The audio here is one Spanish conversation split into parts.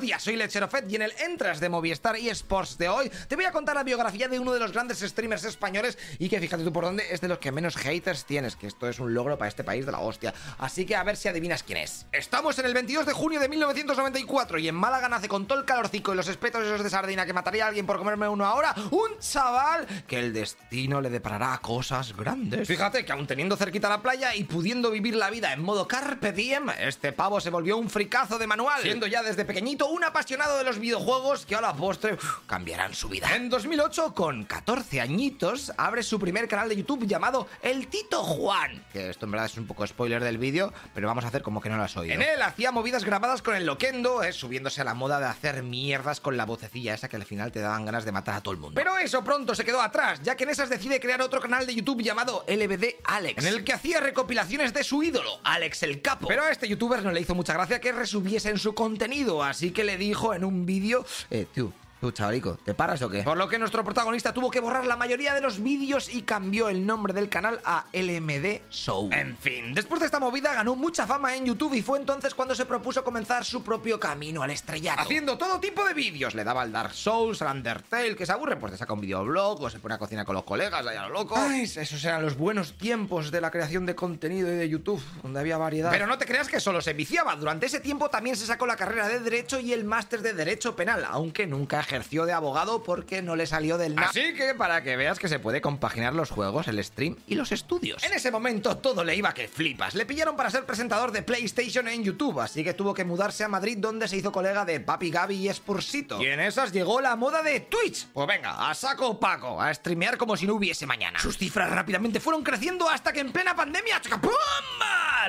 buenos días, soy Lechero Fed y en el Entras de Movistar eSports de hoy te voy a contar la biografía de uno de los grandes streamers españoles y que fíjate tú por dónde es de los que menos haters tienes, que esto es un logro para este país de la hostia. Así que a ver si adivinas quién es. Estamos en el 22 de junio de 1994 y en Málaga nace con todo el calorcico y los espetos esos de sardina que mataría a alguien por comerme uno ahora, un chaval que el destino le deparará cosas grandes. Fíjate que aún teniendo cerquita la playa y pudiendo vivir la vida en modo carpe diem, este pavo se volvió un fricazo de manual, siendo ya desde pequeñito un apasionado de los videojuegos que a la postre uf, cambiarán su vida. En 2008, con 14 añitos, abre su primer canal de YouTube llamado El Tito Juan, que esto en verdad es un poco spoiler del vídeo, pero vamos a hacer como que no lo has oído. En él hacía movidas grabadas con el loquendo, eh, subiéndose a la moda de hacer mierdas con la vocecilla esa que al final te daban ganas de matar a todo el mundo. Pero eso pronto se quedó atrás, ya que en esas decide crear otro canal de YouTube llamado LBD Alex, en el que hacía recopilaciones de su ídolo, Alex el Capo. Pero a este youtuber no le hizo mucha gracia que resubiese en su contenido, así que le dijo en un vídeo, eh, Tú, chavalico, ¿te paras o qué? Por lo que nuestro protagonista tuvo que borrar la mayoría de los vídeos y cambió el nombre del canal a LMD Show. En fin, después de esta movida ganó mucha fama en YouTube y fue entonces cuando se propuso comenzar su propio camino al estrellato. Haciendo todo tipo de vídeos. Le daba al Dark Souls, al Undertale, que se aburre, pues te saca un videoblog o se pone a cocinar con los colegas, allá lo loco. Ay, esos eran los buenos tiempos de la creación de contenido y de YouTube, donde había variedad. Pero no te creas que solo se viciaba. Durante ese tiempo también se sacó la carrera de Derecho y el máster de Derecho Penal, aunque nunca ejerció de abogado porque no le salió del nada. Así que para que veas que se puede compaginar los juegos, el stream y los estudios. En ese momento todo le iba que flipas. Le pillaron para ser presentador de PlayStation en YouTube, así que tuvo que mudarse a Madrid donde se hizo colega de Papi Gaby y Spursito. Y en esas llegó la moda de Twitch. Pues venga, a saco Paco, a streamear como si no hubiese mañana. Sus cifras rápidamente fueron creciendo hasta que en plena pandemia ¡pum!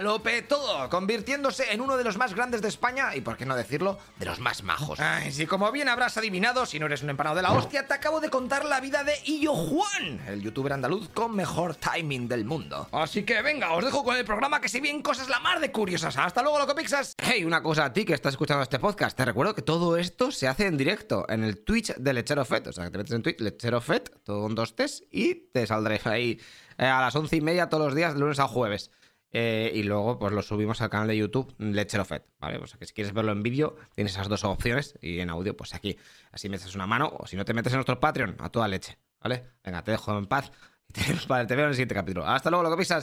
Lo petó, convirtiéndose en uno de los más grandes de España y, por qué no decirlo, de los más majos. Ay, si como bien habrás adivinado, si no eres un empanado de la hostia, te acabo de contar la vida de Illo Juan, el youtuber andaluz con mejor timing del mundo. Así que venga, os dejo con el programa que se vienen cosas la mar de curiosas. Hasta luego, loco pixas. Hey, una cosa a ti que estás escuchando este podcast. Te recuerdo que todo esto se hace en directo en el Twitch de Lechero Fet. O sea, que te metes en Twitch, Lechero Fet, todo con dos T's, y te saldré ahí eh, a las once y media todos los días, de lunes a jueves. Eh, y luego pues lo subimos al canal de YouTube Lechero Fed, ¿vale? O sea que si quieres verlo en vídeo tienes esas dos opciones y en audio pues aquí, así me echas una mano o si no te metes en nuestro Patreon a toda leche, ¿vale? Venga, te dejo en paz y te, te veo en el siguiente capítulo. Hasta luego, lo que pisas.